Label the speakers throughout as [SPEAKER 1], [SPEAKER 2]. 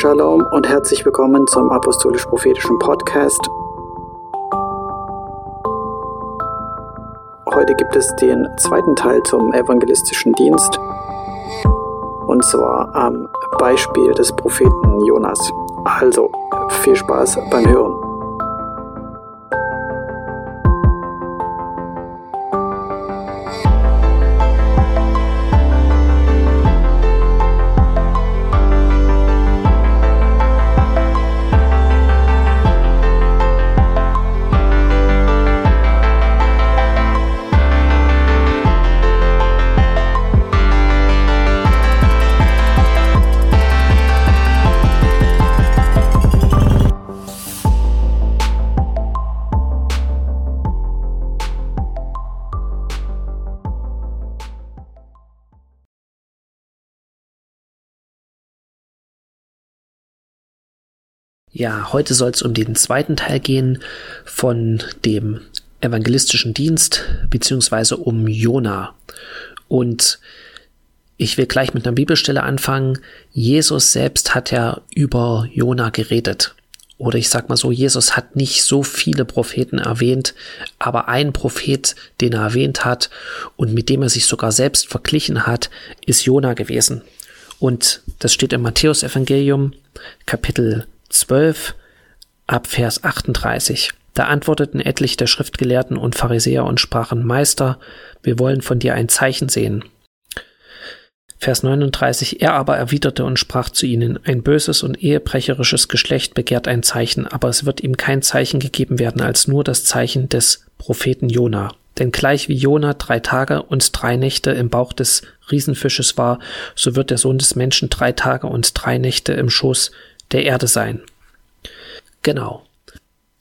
[SPEAKER 1] Shalom und herzlich willkommen zum Apostolisch-Prophetischen Podcast. Heute gibt es den zweiten Teil zum evangelistischen Dienst und zwar am Beispiel des Propheten Jonas. Also viel Spaß beim Hören.
[SPEAKER 2] Ja, heute soll es um den zweiten Teil gehen von dem evangelistischen Dienst, beziehungsweise um Jona. Und ich will gleich mit einer Bibelstelle anfangen. Jesus selbst hat ja über Jona geredet. Oder ich sag mal so, Jesus hat nicht so viele Propheten erwähnt, aber ein Prophet, den er erwähnt hat und mit dem er sich sogar selbst verglichen hat, ist Jona gewesen. Und das steht im Matthäus-Evangelium, Kapitel 12 ab Vers 38. Da antworteten etliche der Schriftgelehrten und Pharisäer und sprachen, Meister, wir wollen von dir ein Zeichen sehen. Vers 39, er aber erwiderte und sprach zu ihnen, ein böses und ehebrecherisches Geschlecht begehrt ein Zeichen, aber es wird ihm kein Zeichen gegeben werden als nur das Zeichen des Propheten Jona. Denn gleich wie Jona drei Tage und drei Nächte im Bauch des Riesenfisches war, so wird der Sohn des Menschen drei Tage und drei Nächte im Schoß der Erde sein. Genau.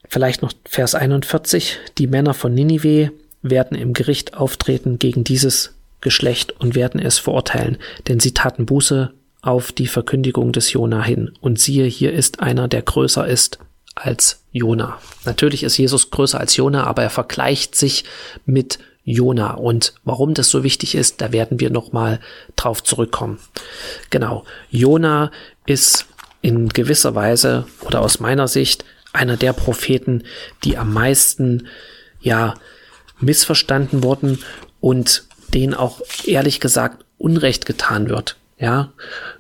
[SPEAKER 2] Vielleicht noch Vers 41. Die Männer von Ninive werden im Gericht auftreten gegen dieses Geschlecht und werden es verurteilen, denn sie taten Buße auf die Verkündigung des Jona hin. Und siehe, hier ist einer, der größer ist als Jona. Natürlich ist Jesus größer als Jona, aber er vergleicht sich mit Jona. Und warum das so wichtig ist, da werden wir nochmal drauf zurückkommen. Genau. Jona ist in gewisser Weise oder aus meiner Sicht einer der Propheten, die am meisten ja missverstanden wurden und denen auch ehrlich gesagt Unrecht getan wird, ja,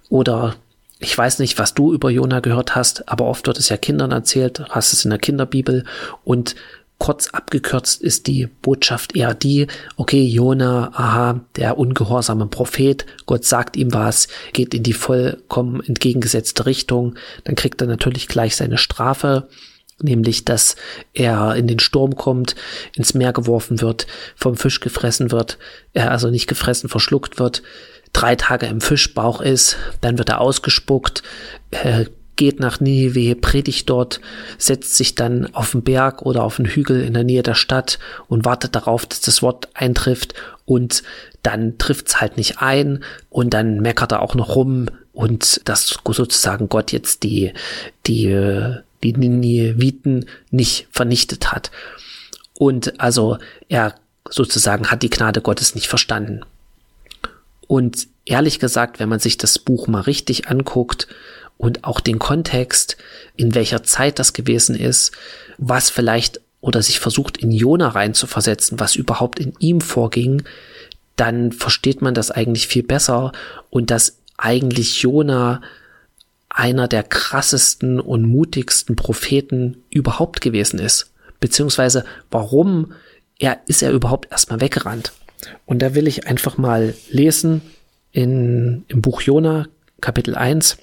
[SPEAKER 2] oder ich weiß nicht, was du über Jona gehört hast, aber oft wird es ja Kindern erzählt, hast es in der Kinderbibel und Kurz abgekürzt ist die Botschaft eher die, okay, Jona, aha, der ungehorsame Prophet, Gott sagt ihm was, geht in die vollkommen entgegengesetzte Richtung, dann kriegt er natürlich gleich seine Strafe, nämlich dass er in den Sturm kommt, ins Meer geworfen wird, vom Fisch gefressen wird, er also nicht gefressen, verschluckt wird, drei Tage im Fischbauch ist, dann wird er ausgespuckt, äh, geht nach Nineveh, predigt dort, setzt sich dann auf den Berg oder auf den Hügel in der Nähe der Stadt und wartet darauf, dass das Wort eintrifft und dann trifft's halt nicht ein und dann meckert er auch noch rum und dass sozusagen Gott jetzt die, die, die Nineviten nicht vernichtet hat. Und also er sozusagen hat die Gnade Gottes nicht verstanden. Und ehrlich gesagt, wenn man sich das Buch mal richtig anguckt, und auch den Kontext, in welcher Zeit das gewesen ist, was vielleicht oder sich versucht in Jona reinzuversetzen, was überhaupt in ihm vorging, dann versteht man das eigentlich viel besser und dass eigentlich Jona einer der krassesten und mutigsten Propheten überhaupt gewesen ist. Beziehungsweise warum er ist er überhaupt erstmal weggerannt. Und da will ich einfach mal lesen in, im Buch Jona, Kapitel 1,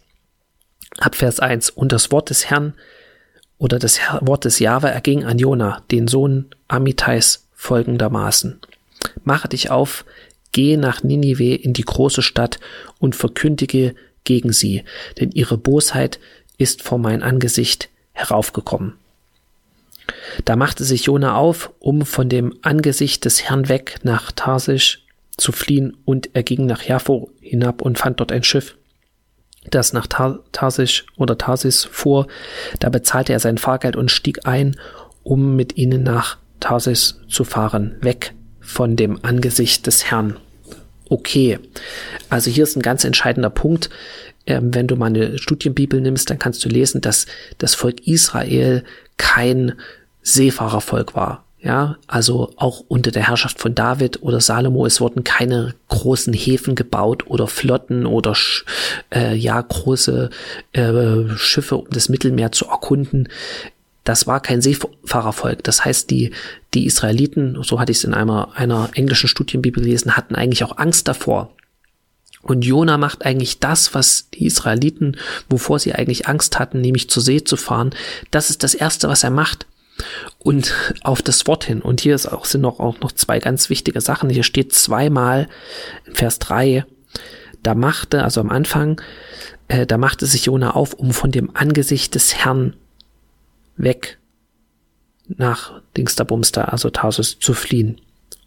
[SPEAKER 2] ab Vers 1. Und das Wort des Herrn oder das Wort des Jahwe erging an Jona, den Sohn Amitais, folgendermaßen. Mache dich auf, gehe nach Ninive in die große Stadt und verkündige gegen sie, denn ihre Bosheit ist vor mein Angesicht heraufgekommen. Da machte sich Jona auf, um von dem Angesicht des Herrn weg nach Tarsisch zu fliehen, und er ging nach Jaffo hinab und fand dort ein Schiff, das nach Tarsisch oder Tarsis fuhr. Da bezahlte er sein Fahrgeld und stieg ein, um mit ihnen nach Tarsis zu fahren, weg von dem Angesicht des Herrn. Okay, also hier ist ein ganz entscheidender Punkt. ähm, wenn du mal eine Studienbibel nimmst, dann kannst du lesen, dass das Volk Israel kein Seefahrervolk war. Ja, also auch unter der Herrschaft von David oder Salomo, es wurden keine großen Häfen gebaut oder Flotten oder äh, ja große äh, Schiffe, um das Mittelmeer zu erkunden. Das war kein Seefahrervolk. Das heißt, die, die Israeliten, so hatte ich es in einer, einer englischen Studienbibel gelesen, hatten eigentlich auch Angst davor, und Jona macht eigentlich das, was die Israeliten, wovor sie eigentlich Angst hatten, nämlich zur See zu fahren. Das ist das Erste, was er macht. Und auf das Wort hin. Und hier ist auch, sind noch, auch noch zwei ganz wichtige Sachen. Hier steht zweimal in Vers 3, da machte, also am Anfang, äh, da machte sich Jona auf, um von dem Angesicht des Herrn weg nach Dingsterbumster, also Tarsus, zu fliehen.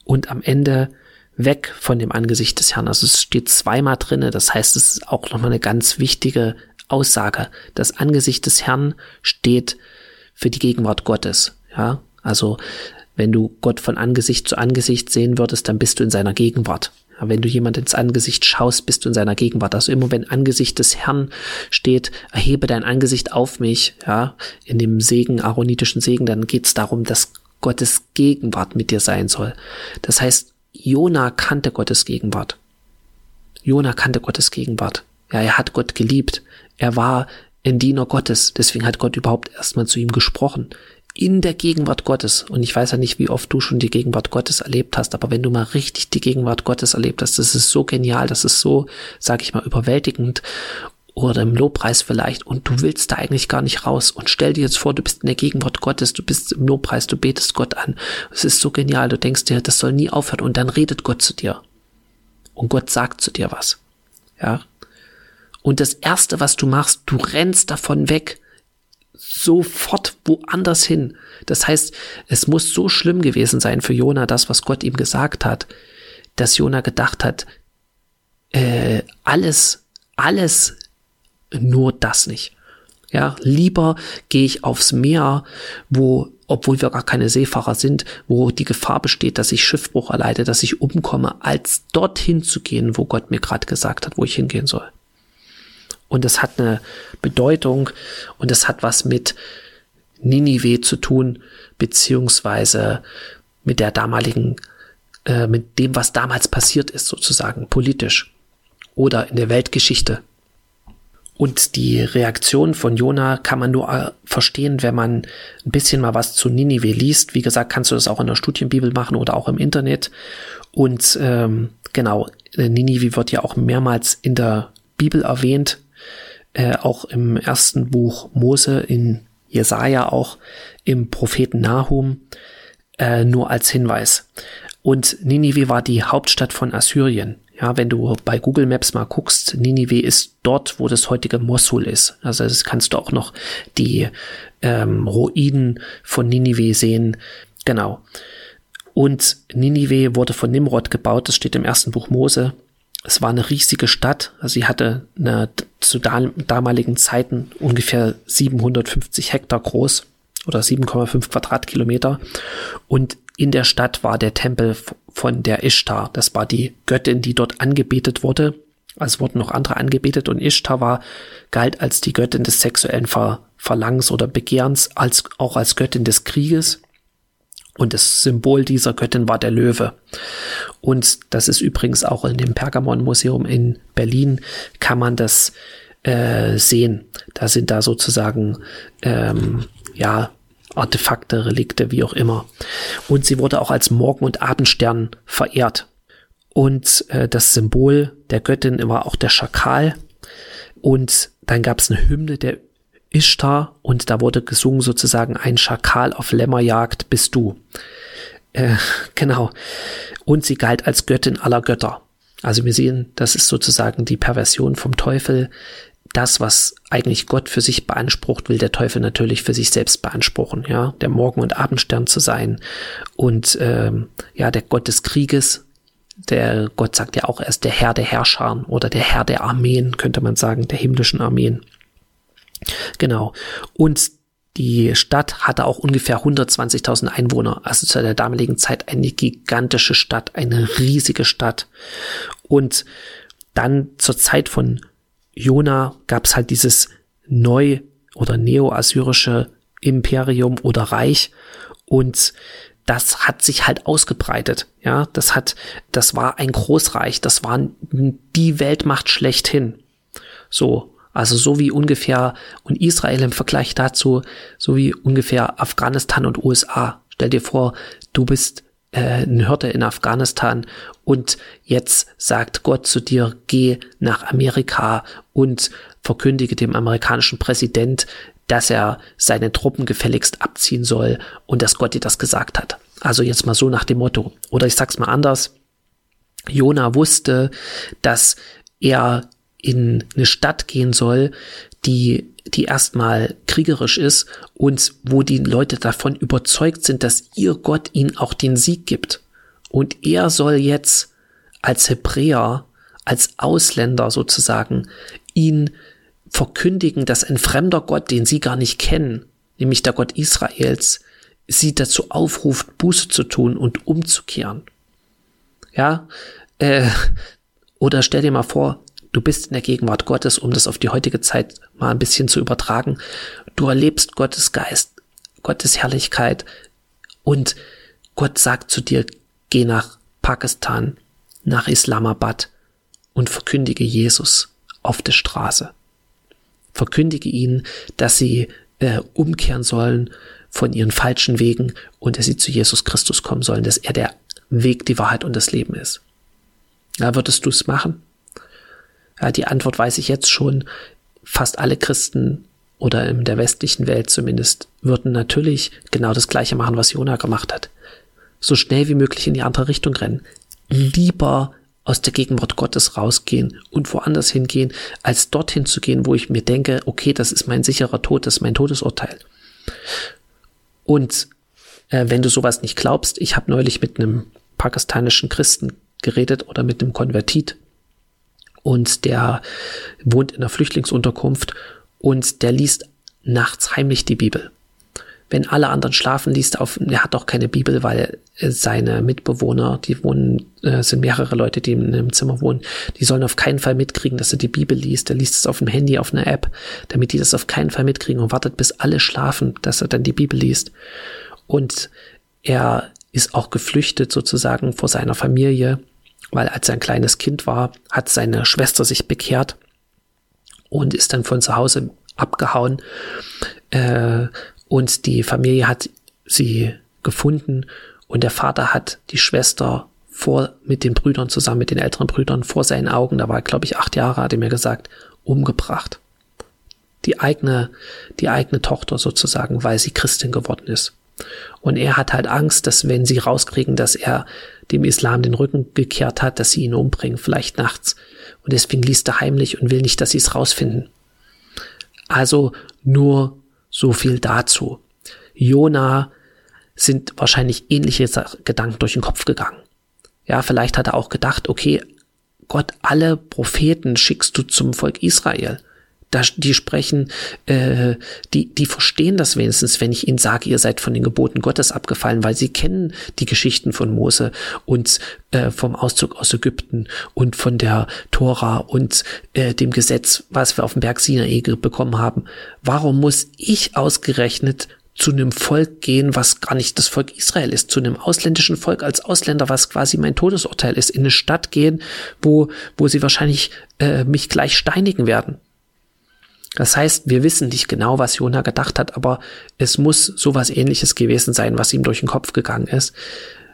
[SPEAKER 2] Und am Ende weg von dem Angesicht des Herrn. Also es steht zweimal drinne. Das heißt, es ist auch nochmal eine ganz wichtige Aussage. Das Angesicht des Herrn steht für die Gegenwart Gottes. Ja, also wenn du Gott von Angesicht zu Angesicht sehen würdest, dann bist du in seiner Gegenwart. Wenn du jemand ins Angesicht schaust, bist du in seiner Gegenwart. Also immer wenn Angesicht des Herrn steht, erhebe dein Angesicht auf mich, ja, in dem Segen, aaronitischen Segen, dann geht es darum, dass Gottes Gegenwart mit dir sein soll. Das heißt, Jona kannte Gottes Gegenwart. Jona kannte Gottes Gegenwart. Ja, er hat Gott geliebt. Er war ein Diener Gottes. Deswegen hat Gott überhaupt erstmal zu ihm gesprochen. In der Gegenwart Gottes. Und ich weiß ja nicht, wie oft du schon die Gegenwart Gottes erlebt hast, aber wenn du mal richtig die Gegenwart Gottes erlebt hast, das ist so genial, das ist so, sag ich mal, überwältigend oder im Lobpreis vielleicht und du willst da eigentlich gar nicht raus und stell dir jetzt vor, du bist in der Gegenwart Gottes, du bist im Lobpreis, du betest Gott an. Es ist so genial, du denkst dir, das soll nie aufhören und dann redet Gott zu dir. Und Gott sagt zu dir was. Ja. Und das erste, was du machst, du rennst davon weg, sofort woanders hin. Das heißt, es muss so schlimm gewesen sein für Jona, das, was Gott ihm gesagt hat, dass Jona gedacht hat, äh, alles, alles nur das nicht. Ja, lieber gehe ich aufs Meer, wo, obwohl wir gar keine Seefahrer sind, wo die Gefahr besteht, dass ich Schiffbruch erleide, dass ich umkomme, als dorthin zu gehen, wo Gott mir gerade gesagt hat, wo ich hingehen soll. Und das hat eine Bedeutung und das hat was mit Ninive zu tun, beziehungsweise mit der damaligen, äh, mit dem, was damals passiert ist, sozusagen politisch oder in der Weltgeschichte. Und die Reaktion von Jona kann man nur äh, verstehen, wenn man ein bisschen mal was zu Ninive liest. Wie gesagt, kannst du das auch in der Studienbibel machen oder auch im Internet. Und ähm, genau, Ninive wird ja auch mehrmals in der Bibel erwähnt, äh, auch im ersten Buch Mose, in Jesaja auch, im Propheten Nahum, äh, nur als Hinweis. Und Ninive war die Hauptstadt von Assyrien. Ja, wenn du bei Google Maps mal guckst, Ninive ist dort, wo das heutige Mosul ist. Also das kannst du auch noch die ähm, Ruinen von Ninive sehen. Genau. Und Ninive wurde von Nimrod gebaut, das steht im ersten Buch Mose. Es war eine riesige Stadt, also sie hatte eine, zu damaligen Zeiten ungefähr 750 Hektar groß oder 7,5 Quadratkilometer. Und in der Stadt war der Tempel von der Ishtar. Das war die Göttin, die dort angebetet wurde. Also wurden noch andere angebetet und Ishtar war, galt als die Göttin des sexuellen Ver Verlangens oder Begehrens, als, auch als Göttin des Krieges. Und das Symbol dieser Göttin war der Löwe. Und das ist übrigens auch in dem Pergamon-Museum in Berlin, kann man das äh, sehen. Da sind da sozusagen ähm, ja Artefakte, Relikte, wie auch immer. Und sie wurde auch als Morgen- und Abendstern verehrt. Und äh, das Symbol der Göttin war auch der Schakal. Und dann gab es eine Hymne der Ishtar und da wurde gesungen sozusagen ein Schakal auf Lämmerjagd bist du. Äh, genau. Und sie galt als Göttin aller Götter. Also wir sehen, das ist sozusagen die Perversion vom Teufel, das, was eigentlich Gott für sich beansprucht, will der Teufel natürlich für sich selbst beanspruchen, ja, der Morgen- und Abendstern zu sein und ähm, ja, der Gott des Krieges, der Gott sagt ja auch, er ist der Herr der Herrscher oder der Herr der Armeen, könnte man sagen, der himmlischen Armeen. Genau. Und die Stadt hatte auch ungefähr 120.000 Einwohner, also zu der damaligen Zeit eine gigantische Stadt, eine riesige Stadt. Und dann zur Zeit von Jona gab es halt dieses neu- oder neo-assyrische Imperium oder Reich und das hat sich halt ausgebreitet. Ja, das hat, das war ein Großreich, das war die Weltmacht schlechthin. So, also so wie ungefähr und Israel im Vergleich dazu, so wie ungefähr Afghanistan und USA. Stell dir vor, du bist äh, ein Hirte in Afghanistan und jetzt sagt Gott zu dir, geh nach Amerika und verkündige dem amerikanischen Präsident, dass er seine Truppen gefälligst abziehen soll und dass Gott dir das gesagt hat. Also jetzt mal so nach dem Motto. Oder ich sag's mal anders. Jona wusste, dass er in eine Stadt gehen soll, die, die erstmal kriegerisch ist und wo die Leute davon überzeugt sind, dass ihr Gott ihnen auch den Sieg gibt. Und er soll jetzt als Hebräer, als Ausländer sozusagen, ihn verkündigen, dass ein fremder Gott, den sie gar nicht kennen, nämlich der Gott Israels, sie dazu aufruft, Buße zu tun und umzukehren. Ja, äh, oder stell dir mal vor, du bist in der Gegenwart Gottes, um das auf die heutige Zeit mal ein bisschen zu übertragen. Du erlebst Gottes Geist, Gottes Herrlichkeit und Gott sagt zu dir, geh nach Pakistan, nach Islamabad und verkündige Jesus auf der Straße. Verkündige ihnen, dass sie äh, umkehren sollen von ihren falschen Wegen und dass sie zu Jesus Christus kommen sollen, dass er der Weg, die Wahrheit und das Leben ist. Ja, würdest du es machen? Ja, die Antwort weiß ich jetzt schon. Fast alle Christen oder in der westlichen Welt zumindest würden natürlich genau das Gleiche machen, was Jona gemacht hat. So schnell wie möglich in die andere Richtung rennen. Lieber aus der Gegenwart Gottes rausgehen und woanders hingehen, als dorthin zu gehen, wo ich mir denke, okay, das ist mein sicherer Tod, das ist mein Todesurteil. Und äh, wenn du sowas nicht glaubst, ich habe neulich mit einem pakistanischen Christen geredet oder mit einem Konvertit und der wohnt in einer Flüchtlingsunterkunft und der liest nachts heimlich die Bibel. Wenn alle anderen schlafen, liest er auf, er hat auch keine Bibel, weil seine Mitbewohner, die wohnen, äh, sind mehrere Leute, die in einem Zimmer wohnen, die sollen auf keinen Fall mitkriegen, dass er die Bibel liest. Er liest es auf dem Handy, auf einer App, damit die das auf keinen Fall mitkriegen und wartet, bis alle schlafen, dass er dann die Bibel liest. Und er ist auch geflüchtet sozusagen vor seiner Familie, weil als er ein kleines Kind war, hat seine Schwester sich bekehrt und ist dann von zu Hause abgehauen. Äh, und die Familie hat sie gefunden und der Vater hat die Schwester vor mit den Brüdern zusammen mit den älteren Brüdern vor seinen Augen, da war glaube ich acht Jahre, hat er mir gesagt, umgebracht. Die eigene, die eigene Tochter sozusagen, weil sie Christin geworden ist. Und er hat halt Angst, dass wenn sie rauskriegen, dass er dem Islam den Rücken gekehrt hat, dass sie ihn umbringen, vielleicht nachts. Und deswegen liest er heimlich und will nicht, dass sie es rausfinden. Also nur so viel dazu. Jona sind wahrscheinlich ähnliche Gedanken durch den Kopf gegangen. Ja, vielleicht hat er auch gedacht, okay, Gott, alle Propheten schickst du zum Volk Israel. Da, die sprechen, äh, die, die verstehen das wenigstens, wenn ich ihnen sage, ihr seid von den Geboten Gottes abgefallen, weil sie kennen die Geschichten von Mose und äh, vom Auszug aus Ägypten und von der Tora und äh, dem Gesetz, was wir auf dem Berg Sinai bekommen haben. Warum muss ich ausgerechnet zu einem Volk gehen, was gar nicht das Volk Israel ist, zu einem ausländischen Volk als Ausländer, was quasi mein Todesurteil ist, in eine Stadt gehen, wo, wo sie wahrscheinlich äh, mich gleich steinigen werden. Das heißt, wir wissen nicht genau, was Jona gedacht hat, aber es muss sowas ähnliches gewesen sein, was ihm durch den Kopf gegangen ist.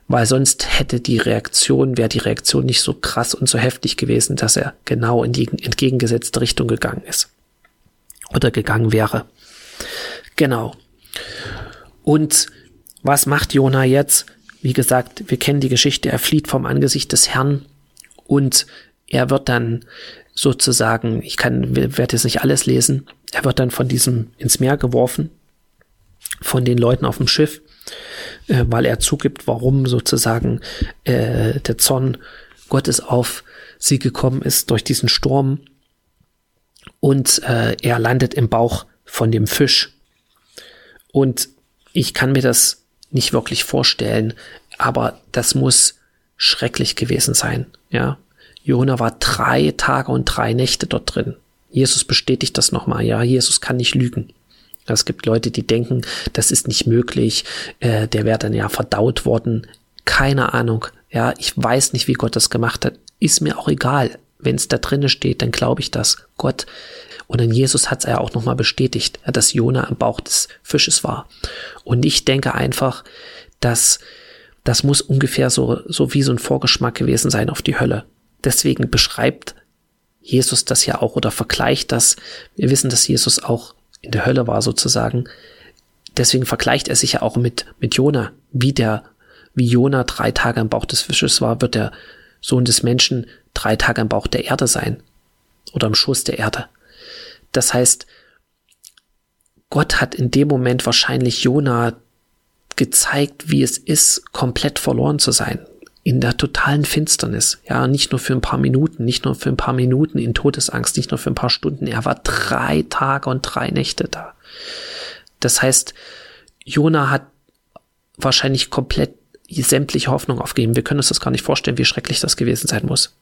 [SPEAKER 2] Weil sonst hätte die Reaktion, wäre die Reaktion nicht so krass und so heftig gewesen, dass er genau in die entgegengesetzte Richtung gegangen ist. Oder gegangen wäre. Genau. Und was macht Jona jetzt? Wie gesagt, wir kennen die Geschichte, er flieht vom Angesicht des Herrn und er wird dann sozusagen, ich kann, werde jetzt nicht alles lesen, er wird dann von diesem ins Meer geworfen, von den Leuten auf dem Schiff, äh, weil er zugibt, warum sozusagen äh, der Zorn Gottes auf sie gekommen ist durch diesen Sturm. Und äh, er landet im Bauch von dem Fisch. Und ich kann mir das nicht wirklich vorstellen, aber das muss schrecklich gewesen sein, ja. Jona war drei Tage und drei Nächte dort drin. Jesus bestätigt das nochmal. Ja, Jesus kann nicht lügen. Es gibt Leute, die denken, das ist nicht möglich, äh, der wäre dann ja verdaut worden. Keine Ahnung. Ja, ich weiß nicht, wie Gott das gemacht hat. Ist mir auch egal. Wenn es da drinnen steht, dann glaube ich das. Gott. Und dann Jesus hat es ja auch nochmal bestätigt, dass Jona am Bauch des Fisches war. Und ich denke einfach, dass das muss ungefähr so, so wie so ein Vorgeschmack gewesen sein auf die Hölle. Deswegen beschreibt Jesus das ja auch oder vergleicht das. Wir wissen, dass Jesus auch in der Hölle war sozusagen. Deswegen vergleicht er sich ja auch mit, mit Jona. Wie der, wie Jona drei Tage im Bauch des Fisches war, wird der Sohn des Menschen drei Tage im Bauch der Erde sein. Oder im Schoß der Erde. Das heißt, Gott hat in dem Moment wahrscheinlich Jona gezeigt, wie es ist, komplett verloren zu sein. In der totalen Finsternis. Ja, nicht nur für ein paar Minuten, nicht nur für ein paar Minuten in Todesangst, nicht nur für ein paar Stunden. Er war drei Tage und drei Nächte da. Das heißt, Jona hat wahrscheinlich komplett sämtliche Hoffnung aufgegeben. Wir können uns das gar nicht vorstellen, wie schrecklich das gewesen sein muss.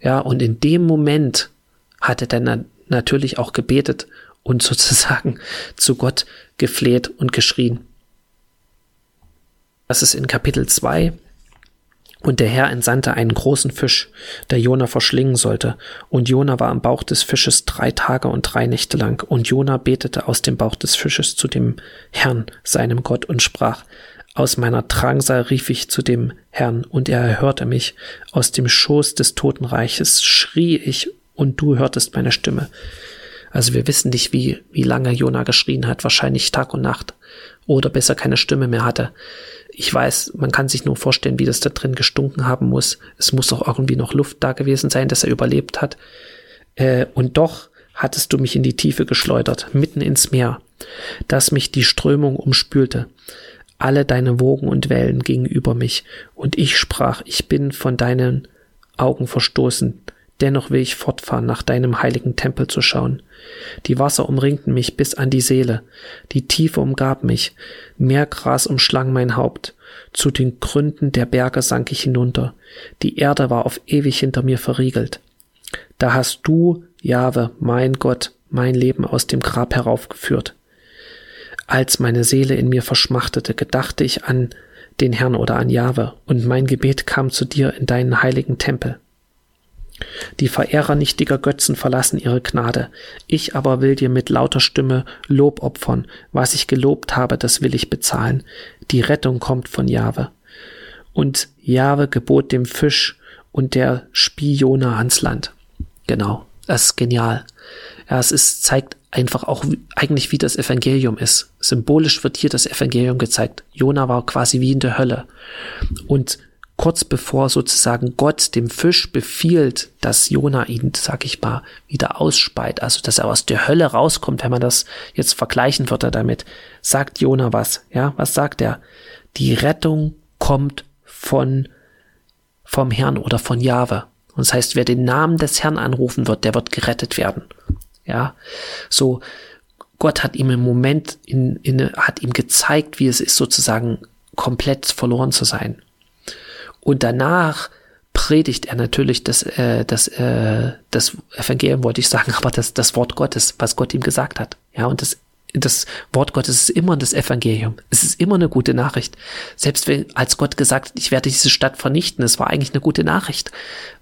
[SPEAKER 2] Ja, und in dem Moment hat er dann natürlich auch gebetet und sozusagen zu Gott gefleht und geschrien. Das ist in Kapitel 2. Und der Herr entsandte einen großen Fisch, der Jona verschlingen sollte. Und Jona war am Bauch des Fisches drei Tage und drei Nächte lang. Und Jona betete aus dem Bauch des Fisches zu dem Herrn, seinem Gott, und sprach, aus meiner Drangsal rief ich zu dem Herrn, und er erhörte mich. Aus dem Schoß des Totenreiches schrie ich, und du hörtest meine Stimme. Also wir wissen nicht, wie, wie lange Jona geschrien hat, wahrscheinlich Tag und Nacht. Oder besser keine Stimme mehr hatte. Ich weiß, man kann sich nur vorstellen, wie das da drin gestunken haben muss. Es muss auch irgendwie noch Luft da gewesen sein, dass er überlebt hat. Äh, und doch hattest du mich in die Tiefe geschleudert, mitten ins Meer, dass mich die Strömung umspülte. Alle deine Wogen und Wellen gingen über mich, und ich sprach, ich bin von deinen Augen verstoßen, dennoch will ich fortfahren, nach deinem heiligen Tempel zu schauen. Die Wasser umringten mich bis an die Seele, die Tiefe umgab mich, Meergras umschlang mein Haupt, zu den Gründen der Berge sank ich hinunter, die Erde war auf ewig hinter mir verriegelt. Da hast du, Jahwe, mein Gott, mein Leben aus dem Grab heraufgeführt. Als meine Seele in mir verschmachtete, gedachte ich an den Herrn oder an Jahwe, und mein Gebet kam zu dir in deinen heiligen Tempel. Die Verehrer nichtiger Götzen verlassen ihre Gnade. Ich aber will dir mit lauter Stimme Lob opfern. Was ich gelobt habe, das will ich bezahlen. Die Rettung kommt von Jahwe. Und Jahwe gebot dem Fisch und der Spione ans Land. Genau. Das ist genial. Ja, es ist, zeigt einfach auch eigentlich, wie das Evangelium ist. Symbolisch wird hier das Evangelium gezeigt. Jona war quasi wie in der Hölle. Und kurz bevor sozusagen Gott dem Fisch befiehlt, dass Jona ihn, sag ich mal, wieder ausspeit, also dass er aus der Hölle rauskommt, wenn man das jetzt vergleichen würde damit, sagt Jona was, ja, was sagt er? Die Rettung kommt von, vom Herrn oder von Jahwe. Und das heißt, wer den Namen des Herrn anrufen wird, der wird gerettet werden. Ja, so, Gott hat ihm im Moment in, in, hat ihm gezeigt, wie es ist, sozusagen komplett verloren zu sein. Und danach predigt er natürlich das, äh, das, äh, das Evangelium, wollte ich sagen, aber das, das Wort Gottes, was Gott ihm gesagt hat. Ja, und das, das Wort Gottes ist immer das Evangelium. Es ist immer eine gute Nachricht. Selbst wenn, als Gott gesagt hat, ich werde diese Stadt vernichten, es war eigentlich eine gute Nachricht,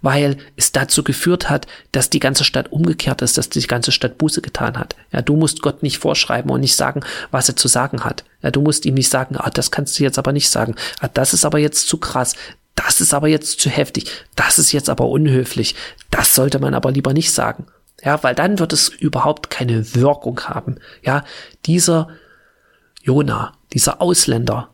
[SPEAKER 2] weil es dazu geführt hat, dass die ganze Stadt umgekehrt ist, dass die ganze Stadt Buße getan hat. Ja, du musst Gott nicht vorschreiben und nicht sagen, was er zu sagen hat. Ja, du musst ihm nicht sagen, ah, das kannst du jetzt aber nicht sagen. Ah, das ist aber jetzt zu krass das ist aber jetzt zu heftig, das ist jetzt aber unhöflich, das sollte man aber lieber nicht sagen. Ja, weil dann wird es überhaupt keine Wirkung haben. Ja, dieser Jona, dieser Ausländer,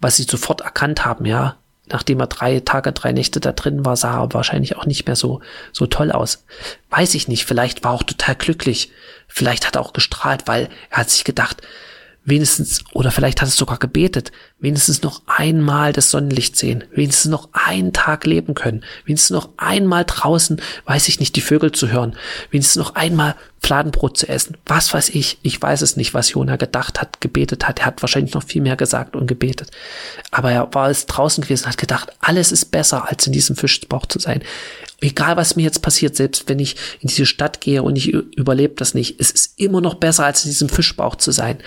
[SPEAKER 2] was sie sofort erkannt haben, ja, nachdem er drei Tage, drei Nächte da drin war, sah er wahrscheinlich auch nicht mehr so, so toll aus. Weiß ich nicht, vielleicht war er auch total glücklich. Vielleicht hat er auch gestrahlt, weil er hat sich gedacht, wenigstens, oder vielleicht hat es sogar gebetet, wenigstens noch einmal das Sonnenlicht sehen, wenigstens noch einen Tag leben können, wenigstens noch einmal draußen, weiß ich nicht, die Vögel zu hören, wenigstens noch einmal Fladenbrot zu essen, was weiß ich, ich weiß es nicht, was Jona gedacht hat, gebetet hat, er hat wahrscheinlich noch viel mehr gesagt und gebetet, aber er war es draußen gewesen, hat gedacht, alles ist besser, als in diesem Fischbauch zu sein. Egal, was mir jetzt passiert, selbst wenn ich in diese Stadt gehe und ich überlebe das nicht, es ist immer noch besser, als in diesem Fischbauch zu sein.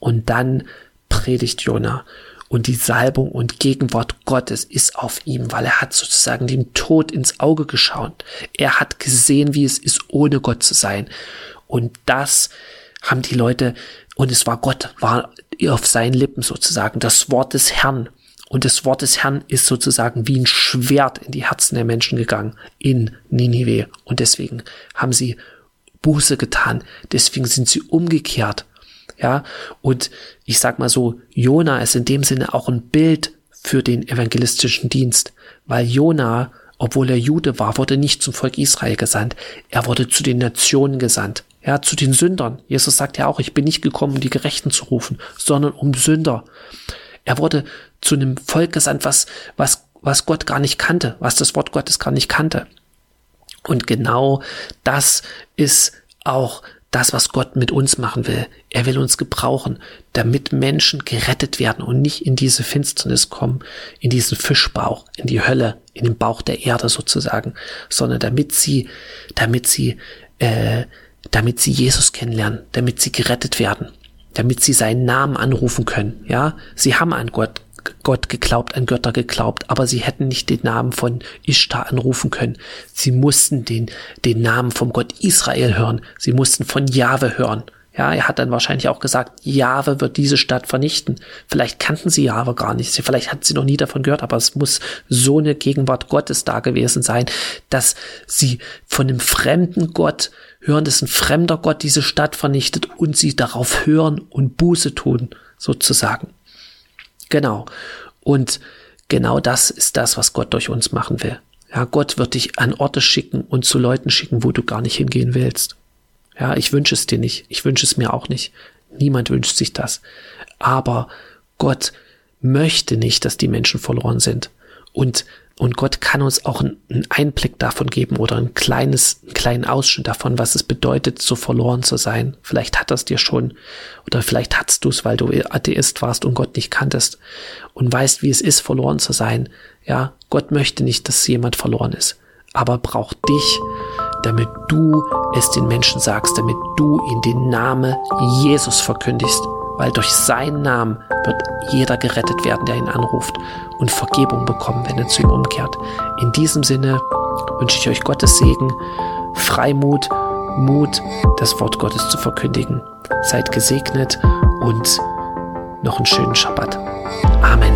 [SPEAKER 2] Und dann predigt Jona. Und die Salbung und Gegenwart Gottes ist auf ihm, weil er hat sozusagen dem Tod ins Auge geschaut. Er hat gesehen, wie es ist, ohne Gott zu sein. Und das haben die Leute, und es war Gott, war auf seinen Lippen sozusagen, das Wort des Herrn. Und das Wort des Herrn ist sozusagen wie ein Schwert in die Herzen der Menschen gegangen, in Ninive. Und deswegen haben sie Buße getan. Deswegen sind sie umgekehrt. Ja, und ich sag mal so, Jona ist in dem Sinne auch ein Bild für den evangelistischen Dienst, weil Jona, obwohl er Jude war, wurde nicht zum Volk Israel gesandt, er wurde zu den Nationen gesandt, ja, zu den Sündern. Jesus sagt ja auch, ich bin nicht gekommen, um die Gerechten zu rufen, sondern um Sünder. Er wurde zu einem Volk gesandt, was, was, was Gott gar nicht kannte, was das Wort Gottes gar nicht kannte. Und genau das ist auch das, was Gott mit uns machen will. Er will uns gebrauchen, damit Menschen gerettet werden und nicht in diese Finsternis kommen, in diesen Fischbauch, in die Hölle, in den Bauch der Erde sozusagen, sondern damit sie, damit sie, äh, damit sie Jesus kennenlernen, damit sie gerettet werden, damit sie seinen Namen anrufen können. Ja, sie haben an Gott Gott geglaubt, an Götter geglaubt, aber sie hätten nicht den Namen von Ishtar anrufen können. Sie mussten den, den Namen vom Gott Israel hören. Sie mussten von Jahwe hören. Ja, er hat dann wahrscheinlich auch gesagt, Jahwe wird diese Stadt vernichten. Vielleicht kannten sie Jahwe gar nicht. Vielleicht hatten sie noch nie davon gehört, aber es muss so eine Gegenwart Gottes da gewesen sein, dass sie von einem fremden Gott hören, dass ein fremder Gott diese Stadt vernichtet und sie darauf hören und Buße tun, sozusagen. Genau. Und genau das ist das, was Gott durch uns machen will. Ja, Gott wird dich an Orte schicken und zu Leuten schicken, wo du gar nicht hingehen willst. Ja, ich wünsche es dir nicht. Ich wünsche es mir auch nicht. Niemand wünscht sich das. Aber Gott möchte nicht, dass die Menschen verloren sind. Und und Gott kann uns auch einen Einblick davon geben oder ein kleines, einen kleinen Ausschnitt davon, was es bedeutet, so verloren zu sein. Vielleicht hat das dir schon oder vielleicht hattest du es, weil du Atheist warst und Gott nicht kanntest und weißt, wie es ist, verloren zu sein. Ja, Gott möchte nicht, dass jemand verloren ist, aber braucht dich, damit du es den Menschen sagst, damit du in den Namen Jesus verkündigst weil durch seinen Namen wird jeder gerettet werden, der ihn anruft und Vergebung bekommen, wenn er zu ihm umkehrt. In diesem Sinne wünsche ich euch Gottes Segen, Freimut, Mut, das Wort Gottes zu verkündigen. Seid gesegnet und noch einen schönen Schabbat. Amen.